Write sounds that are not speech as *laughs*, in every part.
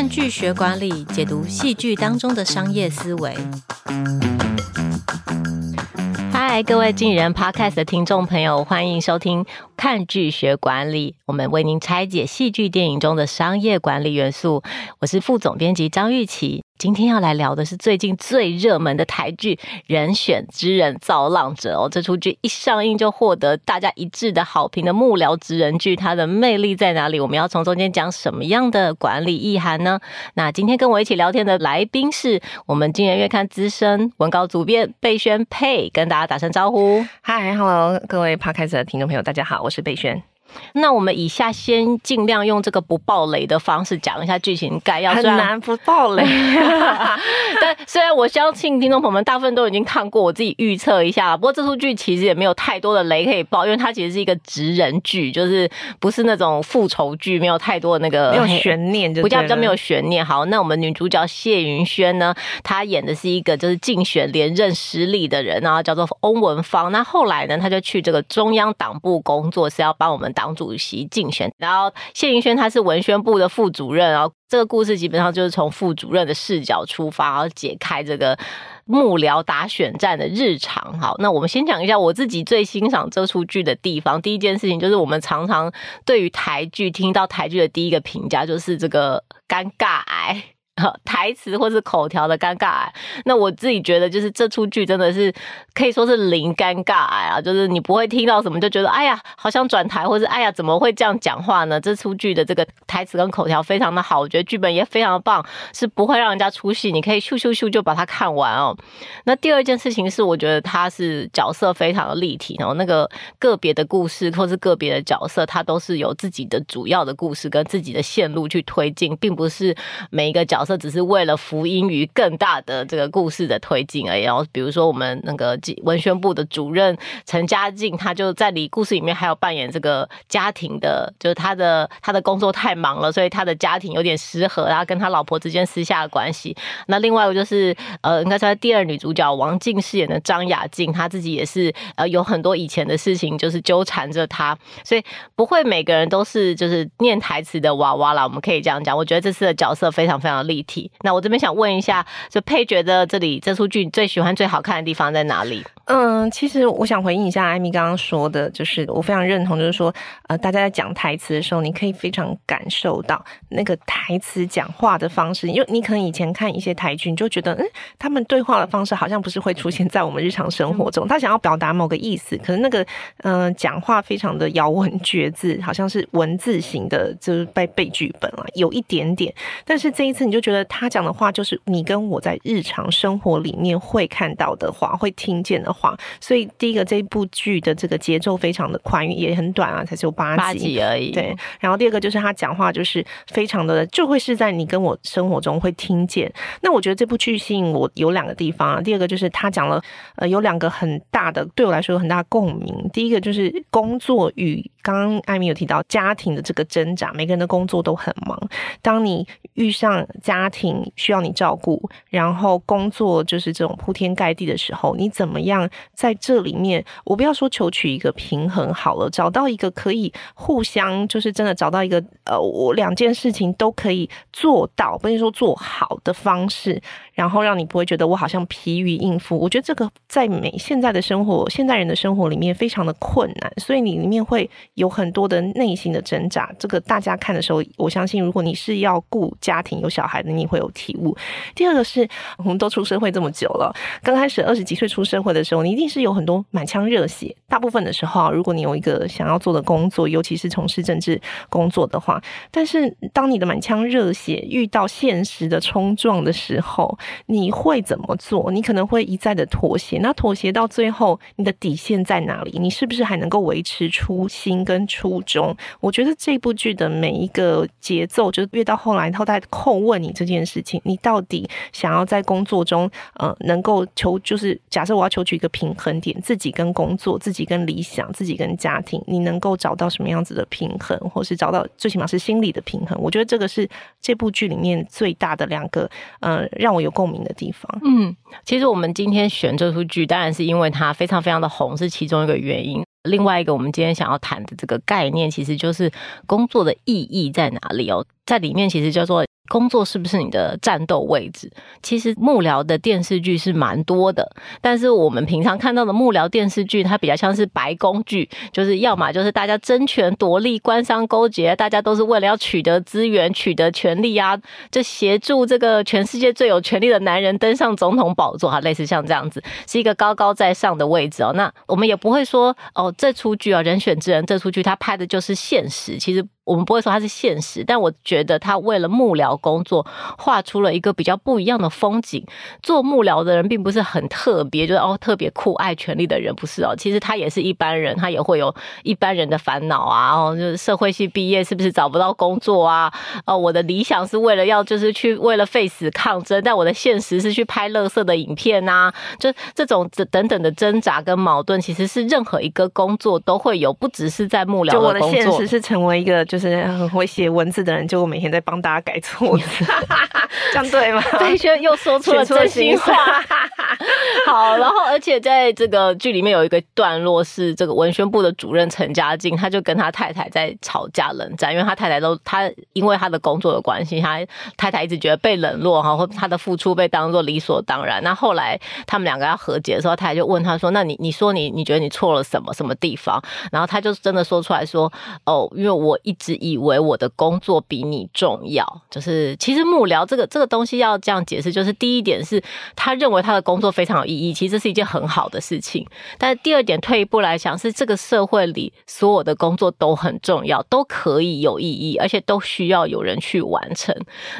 看剧学管理，解读戏剧当中的商业思维。嗨，各位进人 Podcast 的听众朋友，欢迎收听《看剧学管理》，我们为您拆解戏剧电影中的商业管理元素。我是副总编辑张玉琪。今天要来聊的是最近最热门的台剧《人选之人造浪者》哦，这出剧一上映就获得大家一致的好评的幕僚职人剧，它的魅力在哪里？我们要从中间讲什么样的管理意涵呢？那今天跟我一起聊天的来宾是我们金人月刊资深文稿主编贝萱佩，跟大家打声招呼。嗨，Hello，各位 Podcast 的听众朋友，大家好，我是贝萱。那我们以下先尽量用这个不爆雷的方式讲一下剧情概要，很难不爆雷。*laughs* 但虽然我相信听众朋友们大部分都已经看过，我自己预测一下。不过这出剧其实也没有太多的雷可以爆，因为它其实是一个直人剧，就是不是那种复仇剧，没有太多的那个没有悬念，就比较比较没有悬念。好，那我们女主角谢云轩呢，她演的是一个就是竞选连任失利的人，然后叫做翁文芳。那后来呢，她就去这个中央党部工作，是要帮我们。党主席竞选，然后谢云轩他是文宣部的副主任，然后这个故事基本上就是从副主任的视角出发，然后解开这个幕僚打选战的日常。好，那我们先讲一下我自己最欣赏这出剧的地方。第一件事情就是我们常常对于台剧听到台剧的第一个评价就是这个尴尬癌。*laughs* 台词或是口条的尴尬癌，那我自己觉得就是这出剧真的是可以说是零尴尬癌啊，就是你不会听到什么就觉得哎呀好想转台，或是哎呀怎么会这样讲话呢？这出剧的这个台词跟口条非常的好，我觉得剧本也非常的棒，是不会让人家出戏，你可以咻咻咻就把它看完哦。那第二件事情是，我觉得它是角色非常的立体，然后那个个别的故事或是个别的角色，它都是有自己的主要的故事跟自己的线路去推进，并不是每一个角色。这只是为了福音于更大的这个故事的推进而已。然后，比如说我们那个文宣部的主任陈嘉静，他就在里故事里面还有扮演这个家庭的，就是他的他的工作太忙了，所以他的家庭有点失和，然后跟他老婆之间私下的关系。那另外一个就是呃，应该说第二女主角王静饰演的张雅静，她自己也是呃有很多以前的事情就是纠缠着她，所以不会每个人都是就是念台词的娃娃啦。我们可以这样讲，我觉得这次的角色非常非常厉那我这边想问一下，就佩觉得这里这出剧最喜欢、最好看的地方在哪里？嗯，其实我想回应一下艾米刚刚说的，就是我非常认同，就是说，呃，大家在讲台词的时候，你可以非常感受到那个台词讲话的方式，因为你可能以前看一些台剧，你就觉得，嗯，他们对话的方式好像不是会出现在我们日常生活中，*laughs* 他想要表达某个意思，可是那个，嗯、呃，讲话非常的咬文嚼字，好像是文字型的，就是被背剧本了，有一点点，但是这一次你就觉得他讲的话就是你跟我在日常生活里面会看到的话，会听见的话。所以第一个，这部剧的这个节奏非常的快，也很短啊，才只有八集，八集而已。对，然后第二个就是他讲话就是非常的，就会是在你跟我生活中会听见。那我觉得这部剧吸引我有两个地方啊，第二个就是他讲了呃有两个很大的对我来说有很大的共鸣。第一个就是工作与刚刚艾米有提到家庭的这个挣扎，每个人的工作都很忙，当你遇上家庭需要你照顾，然后工作就是这种铺天盖地的时候，你怎么样？在这里面，我不要说求取一个平衡好了，找到一个可以互相，就是真的找到一个呃，我两件事情都可以做到，不是说做好的方式，然后让你不会觉得我好像疲于应付。我觉得这个在每现在的生活，现代人的生活里面非常的困难，所以你里面会有很多的内心的挣扎。这个大家看的时候，我相信如果你是要顾家庭有小孩的，你会有体悟。第二个是我们都出社会这么久了，刚开始二十几岁出社会的时候，你。一定是有很多满腔热血。大部分的时候，如果你有一个想要做的工作，尤其是从事政治工作的话，但是当你的满腔热血遇到现实的冲撞的时候，你会怎么做？你可能会一再的妥协。那妥协到最后，你的底线在哪里？你是不是还能够维持初心跟初衷？我觉得这部剧的每一个节奏，就是越到后来，他在叩问你这件事情：你到底想要在工作中，呃，能够求，就是假设我要求取一个。平衡点，自己跟工作，自己跟理想，自己跟家庭，你能够找到什么样子的平衡，或是找到最起码是心理的平衡？我觉得这个是这部剧里面最大的两个，呃，让我有共鸣的地方。嗯，其实我们今天选这出剧，当然是因为它非常非常的红，是其中一个原因。另外一个，我们今天想要谈的这个概念，其实就是工作的意义在哪里哦，在里面其实叫做。工作是不是你的战斗位置？其实幕僚的电视剧是蛮多的，但是我们平常看到的幕僚电视剧，它比较像是白宫剧，就是要么就是大家争权夺利、官商勾结，大家都是为了要取得资源、取得权力啊，就协助这个全世界最有权力的男人登上总统宝座哈，类似像这样子，是一个高高在上的位置哦。那我们也不会说哦，这出剧啊，《人选之人》这出剧，它拍的就是现实，其实。我们不会说它是现实，但我觉得他为了幕僚工作画出了一个比较不一样的风景。做幕僚的人并不是很特别，就是哦特别酷爱权力的人，不是哦。其实他也是一般人，他也会有一般人的烦恼啊。哦，就是社会系毕业是不是找不到工作啊？哦，我的理想是为了要就是去为了废死抗争，但我的现实是去拍乐色的影片啊。就这种等等的挣扎跟矛盾，其实是任何一个工作都会有，不只是在幕僚的工作。就我的现实是成为一个就是很会写文字的人，就我每天在帮大家改错字，*laughs* 这样对吗？对，就又说出了真心话。*laughs* 好，然后而且在这个剧里面有一个段落是这个文宣部的主任陈家静，他就跟他太太在吵架冷战，因为他太太都他因为他的工作的关系，他太太一直觉得被冷落哈，或他的付出被当作理所当然。那后来他们两个要和解的时候，太太就问他说：“那你你说你你觉得你错了什么什么地方？”然后他就真的说出来说：“哦，因为我一直以。”为我的工作比你重要，就是其实幕僚这个这个东西要这样解释，就是第一点是他认为他的工作非常有意义，其实这是一件很好的事情。但是第二点，退一步来讲，是这个社会里所有的工作都很重要，都可以有意义，而且都需要有人去完成。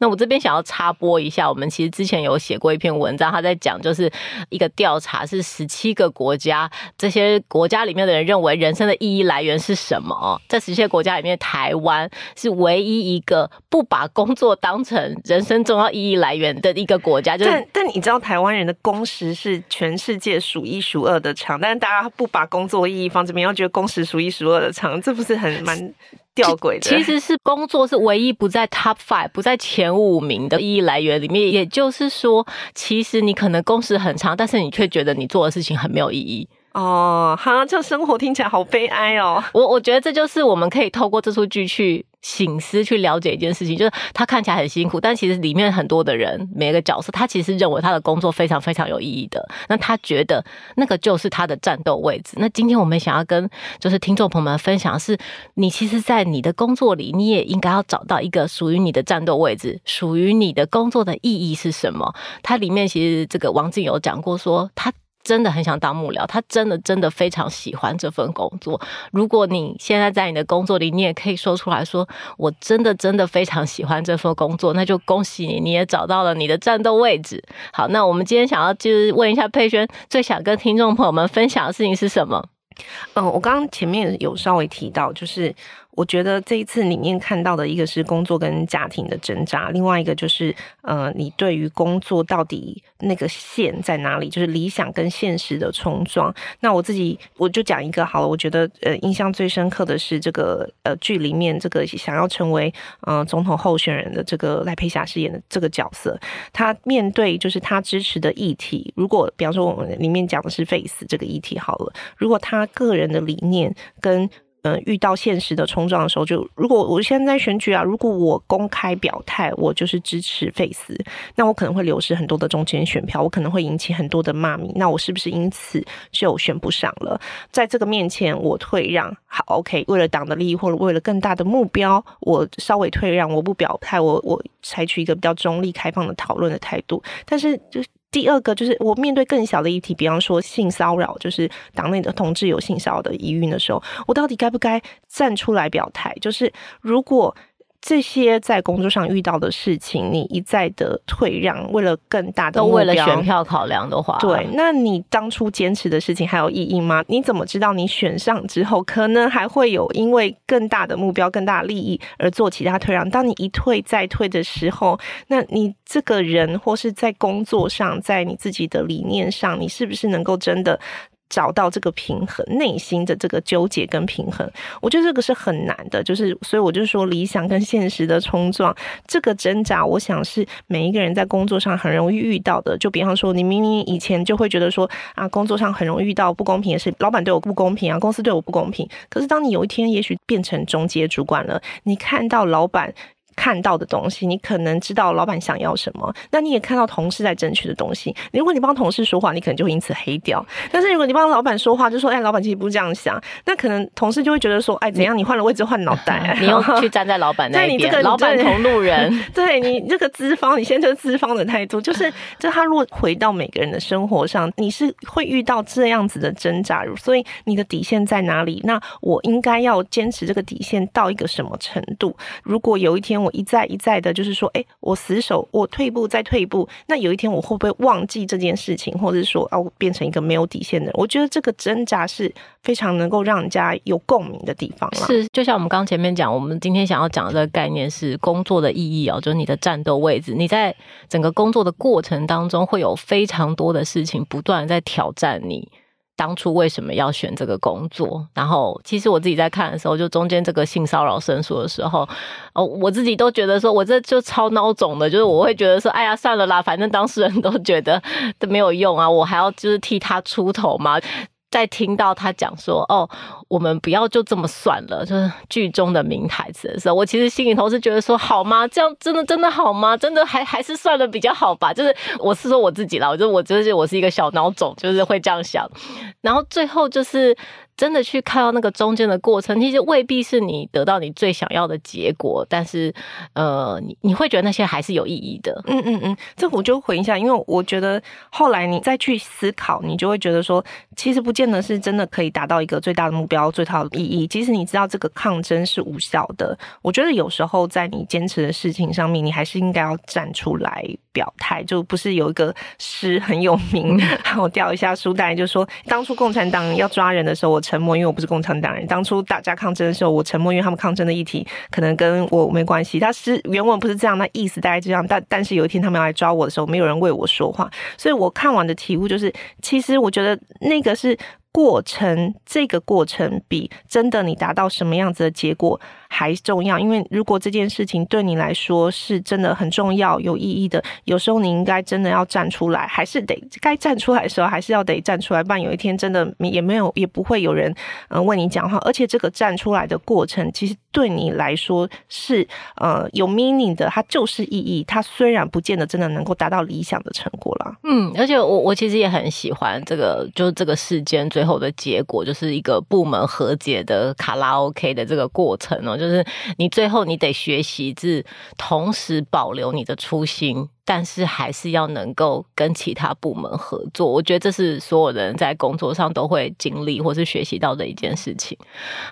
那我这边想要插播一下，我们其实之前有写过一篇文章，他在讲就是一个调查，是十七个国家，这些国家里面的人认为人生的意义来源是什么？在十七个国家里面，台湾。是唯一一个不把工作当成人生重要意义来源的一个国家。就是、但但你知道台湾人的工时是全世界数一数二的长，但是大家不把工作意义放这边，要觉得工时数一数二的长，这不是很蛮吊诡的？其实是工作是唯一不在 top five 不在前五名的意义来源里面。也就是说，其实你可能工时很长，但是你却觉得你做的事情很没有意义。哦，哈，这生活听起来好悲哀哦。我我觉得这就是我们可以透过这出剧去醒思、去了解一件事情，就是他看起来很辛苦，但其实里面很多的人，每个角色，他其实认为他的工作非常非常有意义的。那他觉得那个就是他的战斗位置。那今天我们想要跟就是听众朋友们分享的是，你其实，在你的工作里，你也应该要找到一个属于你的战斗位置，属于你的工作的意义是什么？它里面其实这个王静有讲过说，他。真的很想当幕僚，他真的真的非常喜欢这份工作。如果你现在在你的工作里，你也可以说出来说，我真的真的非常喜欢这份工作，那就恭喜你，你也找到了你的战斗位置。好，那我们今天想要就是问一下佩轩，最想跟听众朋友们分享的事情是什么？嗯，我刚刚前面有稍微提到，就是。我觉得这一次里面看到的一个是工作跟家庭的挣扎，另外一个就是，呃，你对于工作到底那个线在哪里，就是理想跟现实的冲撞。那我自己我就讲一个好了，我觉得呃印象最深刻的是这个呃剧里面这个想要成为呃总统候选人的这个赖佩霞饰演的这个角色，他面对就是他支持的议题，如果比方说我们里面讲的是 face 这个议题好了，如果他个人的理念跟嗯，遇到现实的冲撞的时候，就如果我现在选举啊，如果我公开表态，我就是支持费斯，那我可能会流失很多的中间选票，我可能会引起很多的骂名，那我是不是因此就选不上了？在这个面前，我退让，好，OK，为了党的利益或者为了更大的目标，我稍微退让，我不表态，我我采取一个比较中立、开放的讨论的态度，但是就。第二个就是我面对更小的议题，比方说性骚扰，就是党内的同志有性骚扰的疑云的时候，我到底该不该站出来表态？就是如果。这些在工作上遇到的事情，你一再的退让，为了更大的目标，都为了选票考量的话，对，那你当初坚持的事情还有意义吗？你怎么知道你选上之后，可能还会有因为更大的目标、更大的利益而做其他退让？当你一退再退的时候，那你这个人或是在工作上，在你自己的理念上，你是不是能够真的？找到这个平衡，内心的这个纠结跟平衡，我觉得这个是很难的。就是，所以我就说，理想跟现实的冲撞，这个挣扎，我想是每一个人在工作上很容易遇到的。就比方说，你明明以前就会觉得说啊，工作上很容易遇到不公平的事，老板对我不公平啊，公司对我不公平。可是当你有一天也许变成中介主管了，你看到老板。看到的东西，你可能知道老板想要什么，那你也看到同事在争取的东西。如果你帮同事说话，你可能就会因此黑掉。但是如果你帮老板说话，就说哎，老板其实不是这样想，那可能同事就会觉得说，哎，怎样？你换了位置换脑袋，*laughs* 你又去站在老板 *laughs* 那边，你这个老板同路人，*laughs* 对你这个资方，你现在就是资方的态度，就是就他如果回到每个人的生活上，你是会遇到这样子的挣扎，所以你的底线在哪里？那我应该要坚持这个底线到一个什么程度？如果有一天我一再一再的，就是说，哎，我死守，我退步再退一步，那有一天我会不会忘记这件事情，或者是说，啊，我变成一个没有底线的人？我觉得这个挣扎是非常能够让人家有共鸣的地方了。是，就像我们刚前面讲，我们今天想要讲的概念是工作的意义哦，就是你的战斗位置，你在整个工作的过程当中会有非常多的事情不断在挑战你。当初为什么要选这个工作？然后，其实我自己在看的时候，就中间这个性骚扰申诉的时候，哦，我自己都觉得说，我这就超孬种的，就是我会觉得说，哎呀，算了啦，反正当事人都觉得都没有用啊，我还要就是替他出头嘛。在听到他讲说：“哦，我们不要就这么算了。”就是剧中的名台词的时候，我其实心里头是觉得说：“好吗？这样真的真的好吗？真的还还是算了比较好吧。”就是我是说我自己啦，我就我就是我是一个小孬种，就是会这样想。然后最后就是。真的去看到那个中间的过程，其实未必是你得到你最想要的结果，但是呃，你你会觉得那些还是有意义的。嗯嗯嗯，这我就回一下，因为我觉得后来你再去思考，你就会觉得说，其实不见得是真的可以达到一个最大的目标、最大的意义。即使你知道这个抗争是无效的，我觉得有时候在你坚持的事情上面，你还是应该要站出来表态。就不是有一个诗很有名，*laughs* 我调一下书袋，就说当初共产党要抓人的时候，我。沉默，因为我不是共产党人。当初大家抗争的时候，我沉默，因为他们抗争的议题可能跟我没关系。他是原文不是这样，那意思大概这样。但但是有一天他们要来抓我的时候，没有人为我说话。所以我看完的体悟就是，其实我觉得那个是过程，这个过程比真的你达到什么样子的结果还重要，因为如果这件事情对你来说是真的很重要、有意义的，有时候你应该真的要站出来，还是得该站出来的时候，还是要得站出来。不然有一天真的也没有，也不会有人嗯为你讲话。而且这个站出来的过程，其实对你来说是呃有 meaning 的，它就是意义。它虽然不见得真的能够达到理想的成果啦。嗯，而且我我其实也很喜欢这个，就是这个事件最后的结果，就是一个部门和解的卡拉 OK 的这个过程哦。就是你最后你得学习，是同时保留你的初心。但是还是要能够跟其他部门合作，我觉得这是所有人在工作上都会经历或是学习到的一件事情。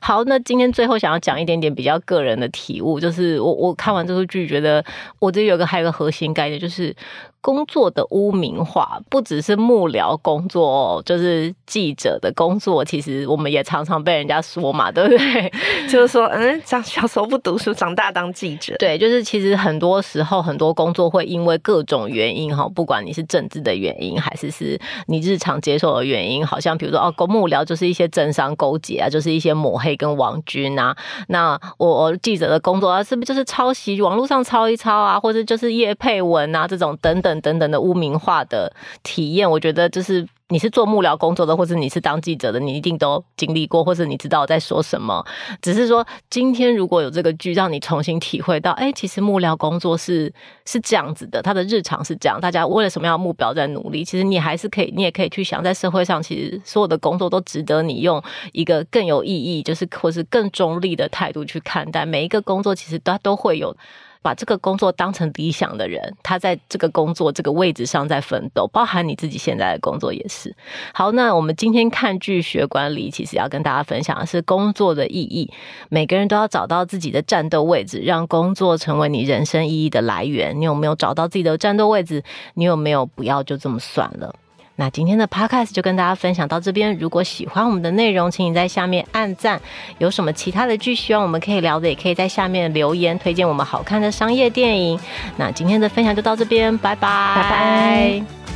好，那今天最后想要讲一点点比较个人的体悟，就是我我看完这部剧，觉得我这有个还有个核心概念，就是工作的污名化，不只是幕僚工作，就是记者的工作，其实我们也常常被人家说嘛，对不对？*laughs* 就是说，嗯，长小时候不读书，长大当记者，对，就是其实很多时候很多工作会因为各种原因哈，不管你是政治的原因，还是是你日常接受的原因，好像比如说哦，公幕僚就是一些政商勾结啊，就是一些抹黑跟网军啊。那我我记者的工作啊，是不是就是抄袭网络上抄一抄啊，或者就是叶佩文啊这种等等等等的污名化的体验？我觉得就是。你是做幕僚工作的，或者你是当记者的，你一定都经历过，或者你知道在说什么。只是说，今天如果有这个剧，让你重新体会到，哎，其实幕僚工作是是这样子的，他的日常是这样，大家为了什么样的目标在努力？其实你还是可以，你也可以去想，在社会上，其实所有的工作都值得你用一个更有意义，就是或是更中立的态度去看待。每一个工作，其实它都会有。把这个工作当成理想的人，他在这个工作这个位置上在奋斗，包含你自己现在的工作也是。好，那我们今天看剧学管理，其实要跟大家分享的是工作的意义。每个人都要找到自己的战斗位置，让工作成为你人生意义的来源。你有没有找到自己的战斗位置？你有没有不要就这么算了？那今天的 podcast 就跟大家分享到这边。如果喜欢我们的内容，请你在下面按赞。有什么其他的剧希望我们可以聊的，也可以在下面留言推荐我们好看的商业电影。那今天的分享就到这边，拜拜，拜拜。